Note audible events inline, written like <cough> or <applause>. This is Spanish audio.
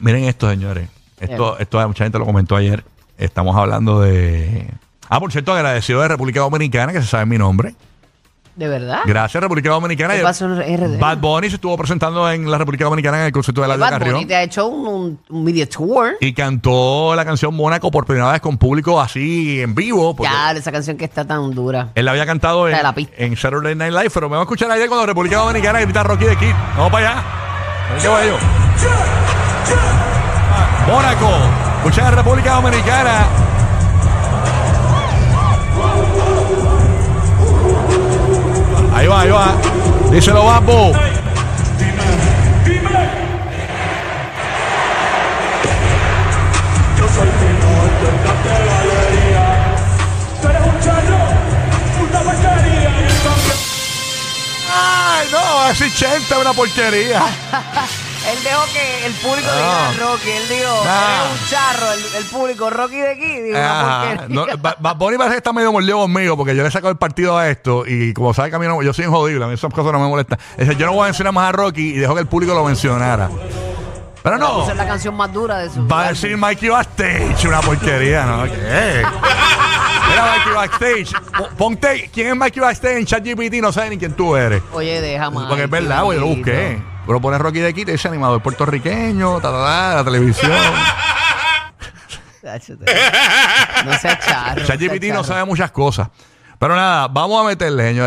Miren esto, señores. Esto, esto mucha gente lo comentó ayer. Estamos hablando de. Ah, por cierto, agradecido de República Dominicana, que se sabe mi nombre. ¿De verdad? Gracias, República Dominicana. ¿Qué pasó en RD? Bad Bunny se estuvo presentando en la República Dominicana en el concierto de la Bad Carrión. Bunny te ha hecho un, un, tour. Y cantó la canción Mónaco por primera vez con público así en vivo. Ya, esa canción que está tan dura. Él la había cantado en, la en Saturday Night Live, pero me va a escuchar ayer cuando República Dominicana grita Rocky de Kid. Vamos para allá. Qué va yo. Mónaco. Escucha República Dominicana. Ahí va, ahí va. Díselo, Bambo. Ay, no, es 80, una porquería. <laughs> Él dejó que el público No. dijera Rocky. Él dijo, Ah. "Eres un charro, el, el público Rocky de aquí. Ajá. porquería. No, Ba- Bad Bunny parece que está medio mordido conmigo porque yo le he sacado el partido a esto y como sabe que a mí no, yo soy jodido, a mí esas cosas no me molestan. Dice, yo no voy a mencionar más a Rocky y dejo que el público lo mencionara. Pero no, Esa es la canción más dura de su va a decir Mikey Backstage, una porquería, ¿no? ¿Qué? Mira Mikey Backstage. Po- Ponte, ¿quién es Mikey Backstage en ChatGPT? No sabe ni quién tú eres. Oye, deja más. Porque es verdad, güey, yo lo busqué. Pero pone Rocky de aquí, te dice animador puertorriqueño, ta, ta, ta, la televisión. No seas charro. <laughs> ChatGPT no sabe muchas cosas. Pero nada, vamos a meterle, señores.